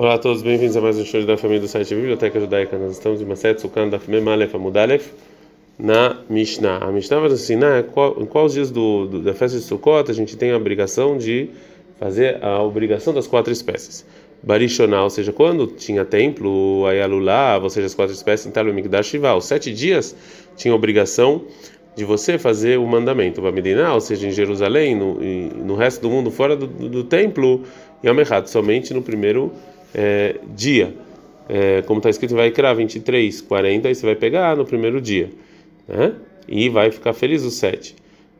Olá a todos, bem-vindos a mais um show da família do site Biblioteca Judaica. Nós estamos em Maset Sukan da Fmem Aleph Amudalef na Mishnah. A Mishnah vai nos ensinar em quais dias do, do, da festa de Sukkot a gente tem a obrigação de fazer a obrigação das quatro espécies. Barishonah, ou seja, quando tinha templo, Ayalulá, ou seja, as quatro espécies, em Talmigdash Shiva. Os sete dias tinha a obrigação de você fazer o mandamento. Bamidina, ou seja, em Jerusalém, no, no resto do mundo, fora do, do, do templo, e Amechat, somente no primeiro é, dia. É, como está escrito, vai criar 23, 40, e você vai pegar no primeiro dia. Né? E vai ficar feliz os sete.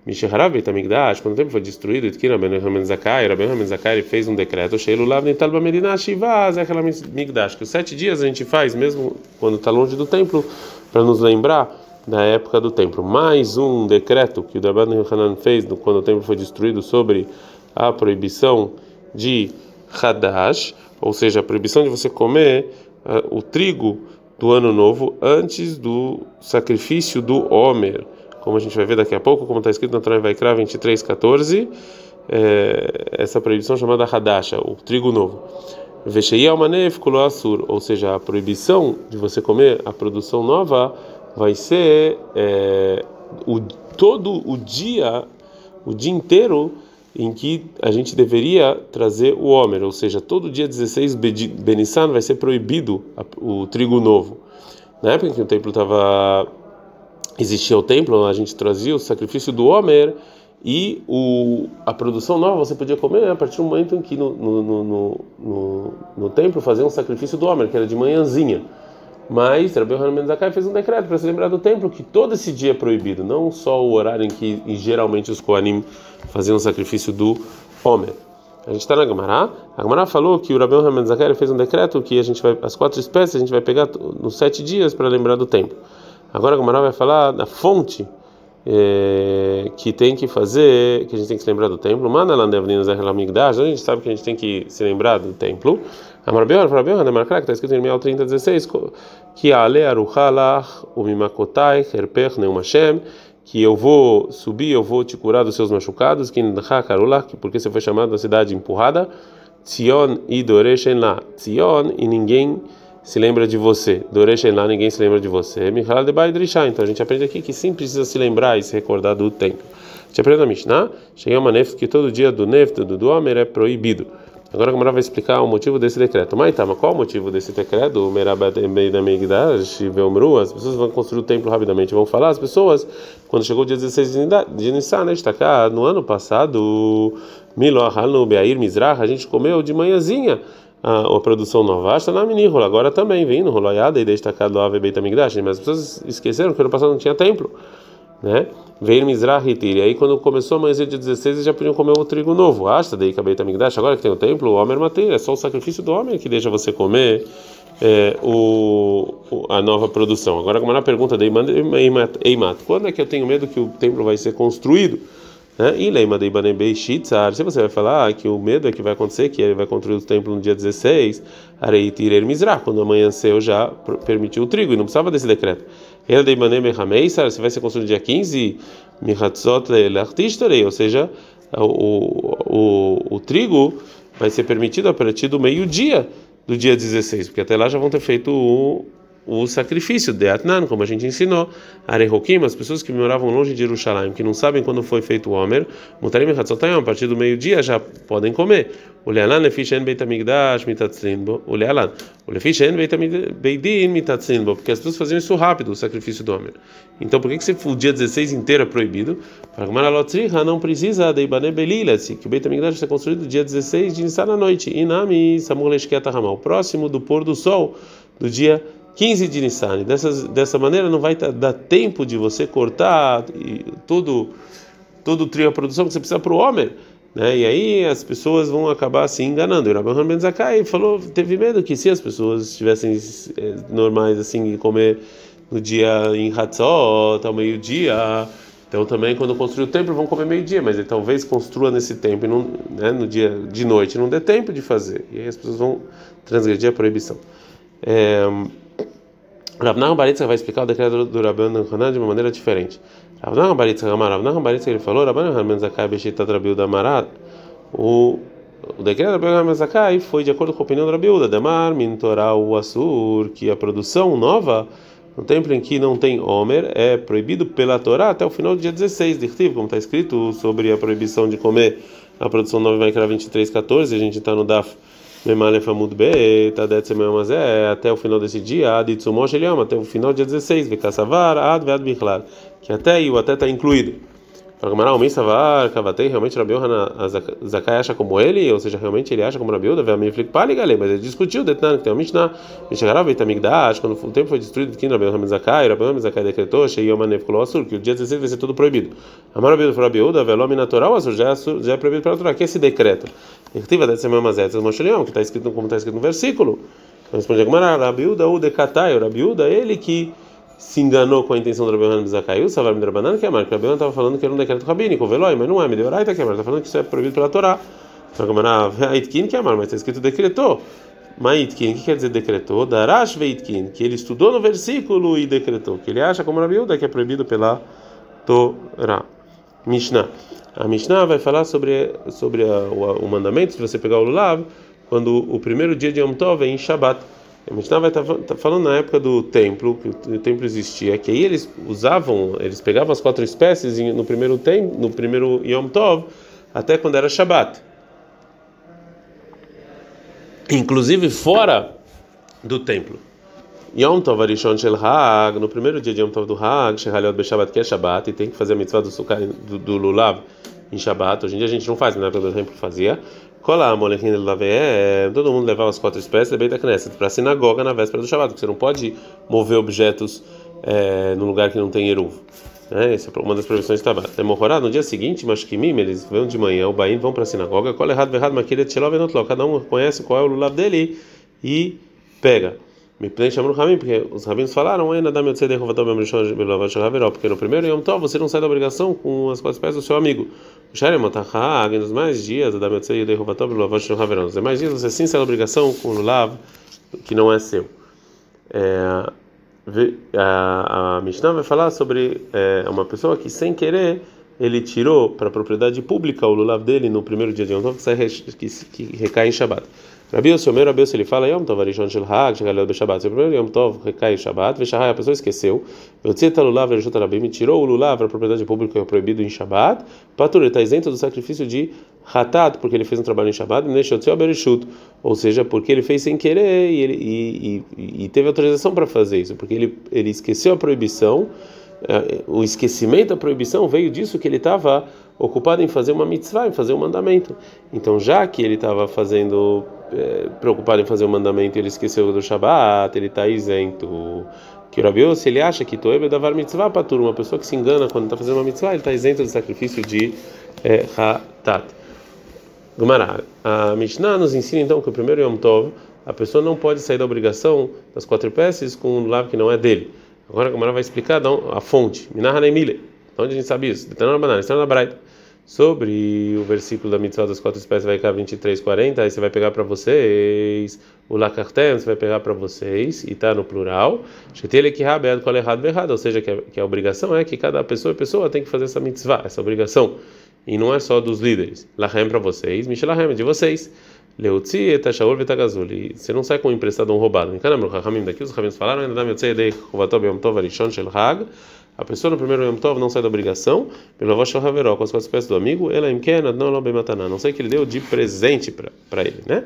Mishaharav Betamigdash, quando o templo foi destruído, Itkira Ben Hamen Zakai, Rabben Hamen Zakai fez um decreto, Sheilu Lav Nital Bamedina Shiva Zekhala Migdash, que os sete dias a gente faz, mesmo quando está longe do templo, para nos lembrar da época do templo. Mais um decreto que o Rabban Hanan fez quando o templo foi destruído sobre a proibição de Hadash, ou seja, a proibição de você comer uh, o trigo do ano novo antes do sacrifício do Homer, como a gente vai ver daqui a pouco, como está escrito na Torá Vaikra 23:14, é, essa proibição chamada Hadasha, o trigo novo. Veshei almanef asur, ou seja, a proibição de você comer a produção nova vai ser é, o, todo o dia, o dia inteiro em que a gente deveria trazer o Homer, ou seja, todo dia 16 Benissan vai ser proibido o trigo novo. Na época em que o templo estava existia o templo, a gente trazia o sacrifício do Homer e o, a produção nova você podia comer a partir do momento em que no, no, no, no, no templo fazia um sacrifício do Homer, que era de manhãzinha. Mas Rabbi Hanan Zakai fez um decreto para se lembrar do templo que todo esse dia é proibido, não só o horário em que geralmente os Koanim faziam o sacrifício do Homer. A gente está na Gamara. A Gamara falou que o Rabbi Hanan Zakai fez um decreto que a gente vai as quatro espécies a gente vai pegar nos sete dias para lembrar do templo. Agora a Gamara vai falar da fonte é, que tem que fazer, que a gente tem que se lembrar do templo. Manda lá a gente sabe que a gente tem que se lembrar do templo. Amarbeor, Farabeor, Nemarkrak, está escrito em Mial 30, 16, que Ale Aruchalach, Umimakotai, Herpech, Neumashem, que eu vou subir, eu vou te curar dos seus machucados, que porque você foi chamado da cidade empurrada, Tzion e Doreshen lá, Tzion e ninguém se lembra de você, Doreshen lá, ninguém se lembra de você, Michal de Baidrisha, então a gente aprende aqui que sim precisa se lembrar e se recordar do tempo. A gente aprende na Mishnah, chega uma nef que todo dia do nefto, do Homer é proibido. Agora a Gamara vai explicar o motivo desse decreto. Mas tá, mas qual o motivo desse decreto? As pessoas vão construir o templo rapidamente. Vão falar, as pessoas, quando chegou o dia 16 de Nissan, né, cá, no ano passado, Milo no Beair Mizrah, a gente comeu de manhãzinha a, a produção nova. Está na Minirrola, agora também vem no Roloiada e destacado do Ave Beit Amigdash. Mas as pessoas esqueceram que ano passado não tinha templo né? Veio Mizrah e aí quando começou a amanhecer dia 16 eles já podiam comer o trigo novo. Asta daí acabei Tamigdash, agora que tem o templo, o Homer Mateira, é só o sacrifício do homem que deixa você comer é, o, a nova produção. Agora como é a pergunta da Eimat, quando é que eu tenho medo que o templo vai ser construído? Né? E Leima de Shitzar, se você vai falar que o medo é que vai acontecer, que ele vai construir o templo no dia 16, Arei Tirer quando amanheceu já permitiu o trigo, e não precisava desse decreto. Ele de Ibanebei Hameisar, se vai ser construído no dia 15, Mihatzot Lelartistarei, ou seja, o, o, o trigo vai ser permitido a partir do meio-dia do dia 16, porque até lá já vão ter feito o o sacrifício de Atnan, como a gente ensinou, Arehokim, as pessoas que moravam longe de Jerusalém, que não sabem quando foi feito o Homer, Mutarim Hatzotayam, a partir do meio-dia já podem comer. O Lealan Lefishen Beit Amigdash Mitatzlinbo, o Lealan, o Lefishen Beitin Mitatzlinbo, porque as pessoas faziam isso rápido, o sacrifício do Homer. Então por que, que o dia 16 inteiro é proibido? Para Maralotriha não precisa de Ibane Belilas, que o Beit Amigdash foi construído dia 16 de Nissan à noite, Inami Samur Leshkiat Hamal, próximo do pôr do sol do dia 15 de Nissan. Dessa, dessa maneira não vai dar tempo de você cortar todo, todo o trio a produção que você precisa para o homem. Né? E aí as pessoas vão acabar se enganando. E Rabban Ben Zakai falou, teve medo que se as pessoas estivessem é, normais assim comer no dia em Hatzot, ao meio-dia, então também quando construir o templo vão comer meio-dia, mas ele talvez construa nesse tempo e não, né, no dia de noite não dê tempo de fazer. E aí as pessoas vão transgredir a proibição. É, Ravnah Baritza vai explicar o decreto do Rabban Hanan de uma maneira diferente. Ravnah Baritza Amar, Ravnah Baritza ele falou, Rabban Hanan Zakai Beshita Trabil da Marat, o O decreto da Rabi Mezakai foi de acordo com a opinião da Rabiúda, Demar, Mintoral, Assur, que a produção nova no templo em que não tem Homer é proibido pela Torá até o final do dia 16 de como está escrito sobre a proibição de comer a produção nova vai criar 23, 14, a gente está no Daf Sememazé, até o final desse dia, até o final do dia 16, Vekassavar, Ad que até aí o até está incluído. Para Gamara, o Misavar, Kavatei, realmente Rabi Yohanan Zakai acha como ele, ou seja, realmente ele acha como Rabi Yoda, Veamim Flik Paligale, mas ele discutiu, Detnan, que tem uma Mishnah, Mishnah Itamigdash, quando o tempo foi destruído, que Rabi Yohanan Zakai, Rabi Yohanan Zakai decretou, Shei Yomanev Kolo Asur, que o dia 16 vai ser tudo proibido. Amar Rabi foi Rabi Yoda, Velome Natural Asur, já é proibido para a Torá, que é esse decreto? Irtiva dessa mesma Zetzes Moshelion, que está escrito como está escrito no versículo. Responde a Gamara, Rabi Yoda, o Rabi Yoda, ele que se enganou com a intenção do Rabi Yohanan Zakaiu, Savar Midrabanan, que é Marco. Yohanan estava falando que era um decreto rabínico, Veloi, mas não é, Mideoraita, que é Está falando que isso é proibido pela Torá. Então, Gamara, Aitkin, que é mas está escrito decretou. Maitkin, que quer dizer decretou? Darash Veitkin, que ele estudou no versículo e decretou, que ele acha como Rabi Yoda que é proibido pela Torá. Mishnah. A Mishnah vai falar sobre, sobre a, o, o mandamento, se você pegar o Lulav, quando o primeiro dia de Yom Tov é em Shabbat. A Mishnah vai estar tá, falando na época do templo, que o templo existia, que aí eles usavam, eles pegavam as quatro espécies no primeiro tem, no primeiro Yom Tov, até quando era Shabat. Inclusive fora do templo. Yom Tov Arishon Shel Hag, no primeiro dia de Yom Tov do Hag, Shehaliot Beshabat, que é Shabat, e tem que fazer a mitzvah do, sukkah, do, do Lulav em Shabat. Hoje em dia a gente não faz, na época do templo fazia. Colar, molechin é, todo mundo levava as quatro espécies bem da Knesset para a sinagoga na véspera do Shabbat, porque você não pode mover objetos é, no lugar que não tem eruv. Né? Essa é uma das proibições está Tabat. Demorado, no dia seguinte, mas mim, eles vão de manhã, o Bain vão para a sinagoga, qual é errado, errado, mas cada um conhece qual é o lulav dele e pega. Chamar o Ramim, porque os rabinos falaram, porque no primeiro Yom Tov você não sai da obrigação com as quatro espécies do seu amigo. Nos mais dias, nos demais dias você sim sai da obrigação com o Lav, que não é seu. É, a, a Mishnah vai falar sobre é, uma pessoa que sem querer ele tirou para a propriedade pública o lulav dele no primeiro dia de Yom Tov que, que, que recai em Shabbat. Rabi Yossi, meu Rabi Yossi, ele fala Yom Tov Arishon Shel Hag, Shegalel Beshabbat. O primeiro Yom Tov recai em Shabbat, Veshahai, a pessoa esqueceu. Yotzeta Lulav Reshut Rabim, tirou o lulav para a propriedade pública é proibido em Shabbat. Patur, ele está isento do sacrifício de Hatat, porque ele fez um trabalho em Shabbat, Neshotzeo Bereshut, ou seja, porque ele fez sem querer e, ele, e, e, e teve autorização para fazer isso, porque ele, ele esqueceu a proibição o esquecimento da proibição veio disso que ele estava ocupado em fazer uma mitzvah, em fazer um mandamento. Então, já que ele estava fazendo, é, preocupado em fazer um mandamento, ele esqueceu do Shabat, ele está isento. Que o se ele acha que Toebe davar mitzvah para uma pessoa que se engana quando está fazendo uma mitzvah, ele está isento do sacrifício de é, Hatat. Gumará, a Mishnah nos ensina então que o primeiro Yom Tov, a pessoa não pode sair da obrigação das quatro peças com um lave que não é dele. Agora a Gamara vai explicar a fonte. Minahana Emile. Onde a gente sabe isso? Sobre o versículo da mitzvah das quatro espécies, vai cá 23, 40. Aí você vai pegar para vocês. O Lakartem você vai pegar para vocês. E está no plural. Ou seja, que a, que a obrigação é que cada pessoa pessoa tem que fazer essa mitzvah, essa obrigação. E não é só dos líderes. Lahem para vocês, Mishlahem de vocês. Leutzi et Shaul vetagazul. Você não sai com um emprestado um roubado. Em Kanamru Chachamim daqui os Chachamim falaram ainda dá yotzei dei chuvatov yom tov arishon shel hag. A pessoa no primeiro Yom Tov não sai da obrigação, pelo avó shel haveró, com as quatro espécies do amigo, ela imkena não lo bemataná. Não sei que ele deu de presente para ele, né?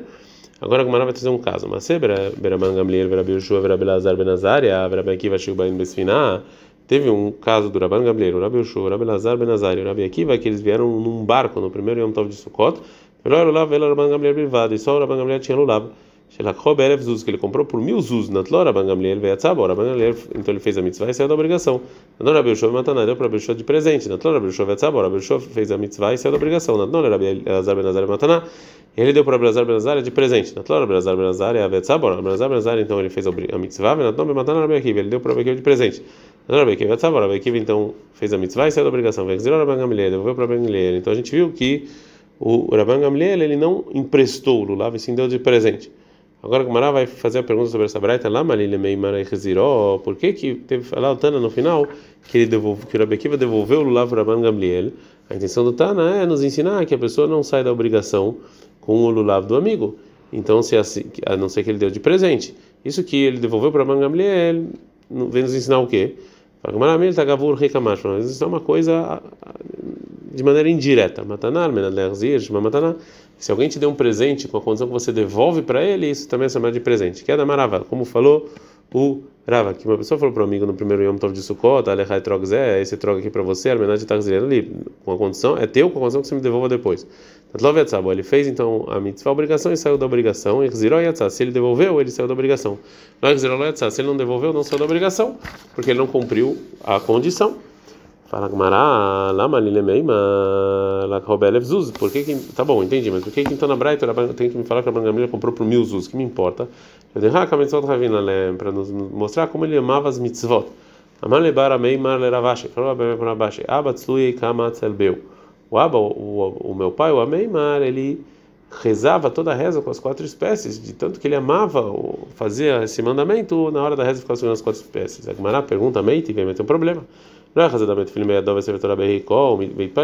Agora a Gumara vai trazer um caso. Mas se Beraman Gamliel, Verabi Yoshua, Verabelazar Benazaria, Verabi Akiva Shilbain Besfiná, teve um caso do Rabban Gamliel, Rabi Yoshua, Rabi Lazar Rabi Akiva, que eles vieram num barco no primeiro Yom Tov de Sukkot, Melhor Lulav, ela Rabban Gamliel privado, e só o Rabban Gamliel tinha Lulav. Shelachó Berev Zuz, que ele comprou por mil Zuz, Natló Rabban Gamliel veio a Rabban Gamliel, então ele fez a mitzvah e saiu da obrigação. Natló Rabi Yoshua Mataná, deu para Yoshua de presente. Natló Rabi Yoshua veio a Rabi Yoshua fez a mitzvah e saiu da obrigação. Natló Rabi Elazar Benazar Mataná, ele deu para Rabi Elazar Benazar de presente. Natló Rabi Elazar Benazar veio a Rabi Elazar Benazar, então ele fez a mitzvah, Natló Rabi Mataná Rabi Akiva, ele deu para Akiva de presente. Natló Rabi Akiva veio a Rabi Akiva, então fez a mitzvah e saiu da obrigação. A Rabban Gamliel, devolveu para Rabban. Então a gente viu que o Rabban Gamliel ele não emprestou o lulav, e sim deu de presente. Agora o Gamara vai fazer a pergunta sobre essa braita lá, por que que teve falar o Tana no final que ele devolveu, que o Akiva devolveu o lulav para Rabban Gamliel? A intenção do Tana é nos ensinar que a pessoa não sai da obrigação com o lulav do amigo. Então, se assim, a não ser que ele deu de presente. Isso que ele devolveu para Mangamliel, vem nos ensinar o quê? Isso é uma coisa de maneira indireta. Se alguém te deu um presente com a condição que você devolve para ele, isso também é chamado de presente. Que é da maravilla, como falou o Rava, que uma pessoa falou para um amigo no primeiro Yom Tov de Sukkot, Alechai Trogzé, esse troca aqui para você, Armenad Tarzir ali, com a condição, é teu com a condição que você me devolva depois. Ele fez então a mitzvah, a obrigação, e saiu da obrigação, se ele devolveu, ele saiu da obrigação. Se ele não devolveu, não saiu da obrigação, porque ele não cumpriu a condição. Fala Gmará, lama lilemeima, la robelev zuz. Por que que. Tá bom, entendi, mas por que que então na Braita tem que me falar que a Bangamilha comprou por mil zuz? Que me importa? Eu dei haka mitzvot ravina para nos mostrar como ele amava as mitzvot. Amar lebara meimar leravashi. Falou a bebê para Rabashi. Abba tzlui kama tzelbeu. O o meu pai, o Ameimar, ele rezava toda a reza com as quatro espécies, de tanto que ele amava fazer esse mandamento, na hora da reza ficava segurando as quatro espécies. A Gemara pergunta, Meite, vem meter um problema. Não é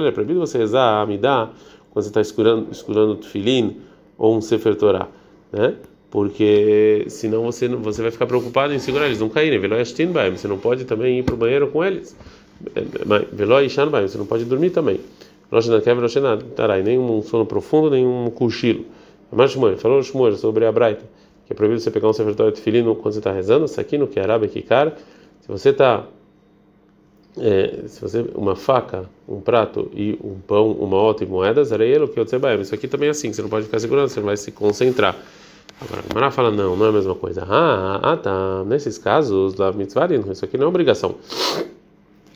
é proibido você rezar amidá quando você está escurando, escurando o tefilin ou um sefer Torah, né? Porque senão você você vai ficar preocupado em segurar eles não caírem. Você não pode também ir para o banheiro com eles. Veloy você não pode dormir também. Tarai, nem um sono profundo, nem um cochilo. Mas Shmuel, falou Shmuel sobre a Braita, que é proibido você pegar um sefer Torah tefilin quando você está rezando, isso aqui no que é que cara, se você está é, se você uma faca, um prato e um pão, uma outra e moedas, era ele que eu Isso aqui também é assim, você não pode ficar segurando, você vai se concentrar. Agora, a fala, não, não é a mesma coisa. Ah, ah tá. Nesses casos, lá mitzvarim, isso aqui não é obrigação.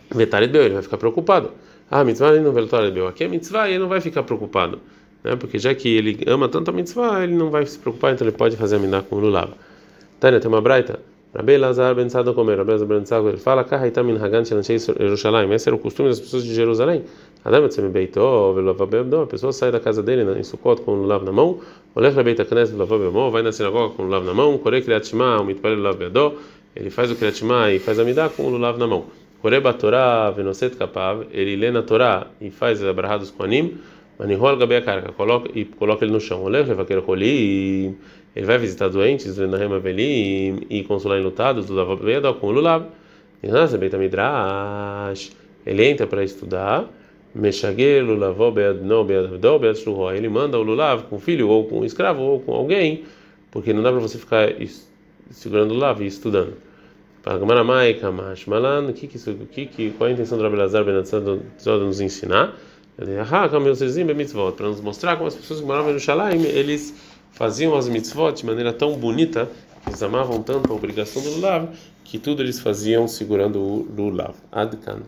Vetaret beu, ele vai ficar preocupado. Ah, mitzvarim não vetaret beu. Aqui é mitzvah ele não vai ficar preocupado. Né? Porque já que ele ama tanto a mitzvah, ele não vai se preocupar, então ele pode fazer a miná com o lulava. Tânia, tem uma braita. Rabbi Lazar ben Sado comer, Rabbi Lazar ben Sado ele fala, Kahaitam min Hagan shel Anshei esse era o costume das pessoas de Jerusalém. Adam etzem beito, velova be'amdo, a pessoa sai da casa dele em Sukkot com o lulav na mão, olech lebeit haknes velova be'amdo, vai na sinagoga com o lulav na mão, korei kriat shema, o mitpalel lulav be'ado, ele faz o kriat shema e faz a midah com o lulav na mão. Korei batorá venoset kapav, ele lê na Torá e faz abrahados com anim, manihol a carga, e coloca ele no chão. Olech levaquer kolim, ele vai visitar doentes, e consolar enlutados do Lavav com o Lulav. Ele entra para estudar. Ele manda o Lulav com o filho, ou com um escravo, ou com alguém, porque não dá para você ficar segurando o Lulav e estudando. Pagmaramai Kamash Malan, que que que qual a intenção do Rabelazar Benatzad nos ensinar? Para nos mostrar como as pessoas que moravam em Jerusalém, eles faziam as mitzvot de maneira tão bonita, eles amavam tanto a obrigação do lulav, que tudo eles faziam segurando o lulav. Adkan.